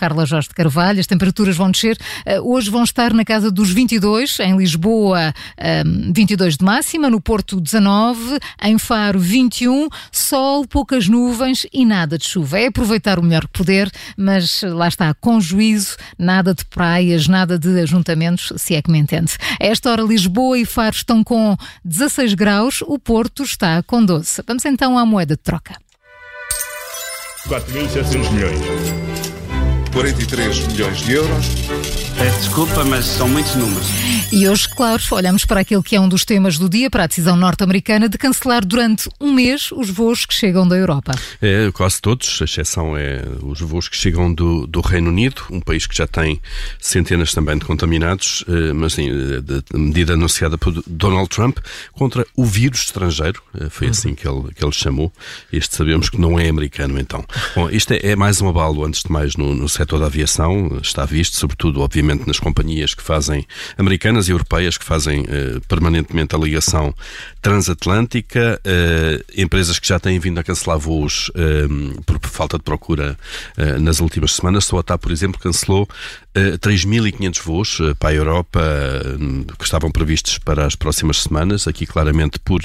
Carla Jorge de Carvalho. As temperaturas vão descer. Uh, hoje vão estar na casa dos 22, em Lisboa, um, 22 de máxima, no Porto 19, em Faro 21, sol, poucas nuvens e nada de chuva. É aproveitar o melhor que puder, mas lá está, com juízo, nada de praias, nada de ajuntamentos, se é que me entende. A esta hora, Lisboa e Faro estão com 16 graus, o Porto está com 12. Vamos então à moeda de troca. 4.700 milhões. 43 milhões de euros. Peço desculpa, mas são muitos números. E hoje, claro, olhamos para aquele que é um dos temas do dia, para a decisão norte-americana de cancelar durante um mês os voos que chegam da Europa. É, quase todos, a exceção é os voos que chegam do, do Reino Unido, um país que já tem centenas também de contaminados, eh, mas sim, de, de medida anunciada por Donald Trump contra o vírus estrangeiro, eh, foi uhum. assim que ele, que ele chamou. Este sabemos que não é americano, então. Bom, isto é, é mais um abalo, antes de mais, no, no setor da aviação, está visto, sobretudo, obviamente, nas companhias que fazem americanas e europeias que fazem uh, permanentemente a ligação transatlântica, uh, empresas que já têm vindo a cancelar voos por, por, falta de procura nas últimas semanas. Soatá, por exemplo, cancelou 3.500 voos para a Europa que estavam previstos para as próximas semanas, aqui claramente por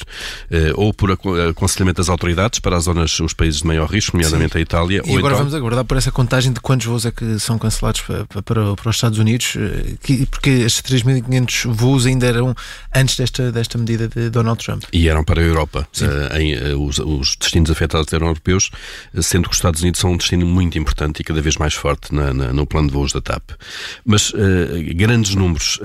ou por aconselhamento das autoridades para as zonas, os países de maior risco, nomeadamente Sim. a Itália. E agora então... vamos aguardar por essa contagem de quantos voos é que são cancelados para, para, para os Estados Unidos, porque estes 3.500 voos ainda eram antes desta, desta medida de Donald Trump. E eram para a Europa. Em, os, os, destinos afetados eram europeus, sendo que os Estados Unidos são um destino muito importante e cada vez mais forte na, na, no plano de voos da TAP. Mas uh, grandes números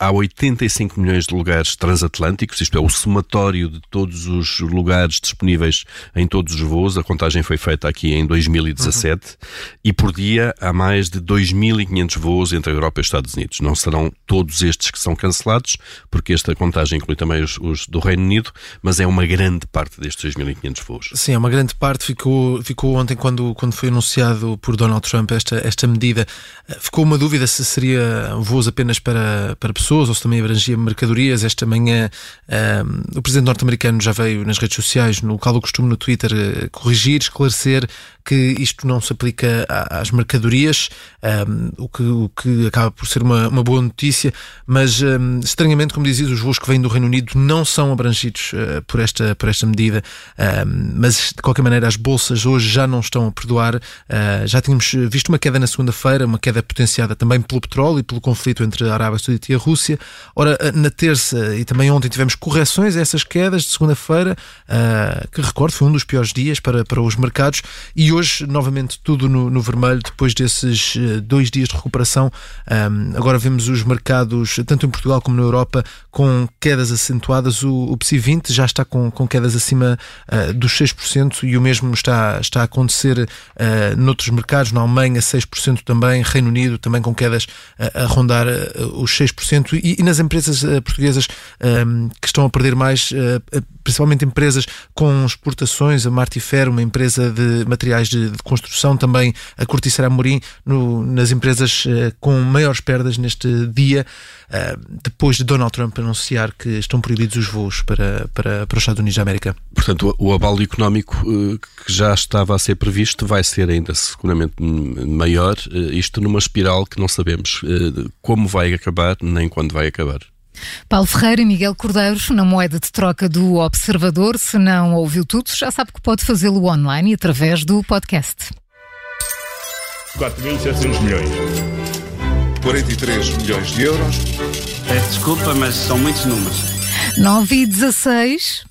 há 85 milhões de lugares transatlânticos, isto é, o somatório de todos os lugares disponíveis em todos os voos. A contagem foi feita aqui em 2017 uhum. e por dia há mais de 2.500 voos entre a Europa e os Estados Unidos. Não serão todos estes que são cancelados, porque esta contagem inclui também os, os do Reino Unido, mas é uma grande parte destes 2.500 voos. Sim, é uma grande parte. Ficou, ficou ontem, quando, quando foi anunciado por Donald Trump esta, esta medida, ficou uma dúvida se seria voos apenas para, para pessoas pessoas ou se também abrangia mercadorias. Esta manhã um, o presidente norte-americano já veio nas redes sociais, no local do costume no Twitter, eh, corrigir, esclarecer que isto não se aplica às mercadorias, um, o, que, o que acaba por ser uma, uma boa notícia, mas um, estranhamente, como dizias, os voos que vêm do Reino Unido não são abrangidos uh, por, esta, por esta medida, um, mas de qualquer maneira as bolsas hoje já não estão a perdoar. Uh, já tínhamos visto uma queda na segunda-feira, uma queda potenciada também pelo petróleo e pelo conflito entre a Arábia Saudita e a Rússia. Ora, uh, na terça e também ontem tivemos correções a essas quedas de segunda-feira, que recordo foi um dos piores dias para, para os mercados, e hoje hoje, novamente, tudo no, no vermelho, depois desses uh, dois dias de recuperação. Um, agora vemos os mercados, tanto em Portugal como na Europa, com quedas acentuadas. O, o PSI 20 já está com, com quedas acima uh, dos 6% e o mesmo está, está a acontecer uh, noutros mercados, na Alemanha 6% também, Reino Unido também com quedas a rondar os 6%. E, e nas empresas portuguesas um, que estão a perder mais, principalmente empresas com exportações, a Martifer, uma empresa de materiais de, de construção, também a Corticeira Amorim, no, nas empresas uh, com maiores perdas neste dia, uh, depois de Donald Trump anunciar que estão proibidos os voos para, para, para os Estados Unidos da América. Portanto, o, o abalo económico uh, que já estava a ser previsto vai ser ainda seguramente maior, isto numa espiral que não sabemos como vai acabar nem quando vai acabar. Paulo Ferreira e Miguel Cordeiro, na moeda de troca do Observador. Se não ouviu tudo, já sabe que pode fazê-lo online através do podcast. 4.700 milhões. 43 milhões de euros. Peço desculpa, mas são muitos números. 9 e 16.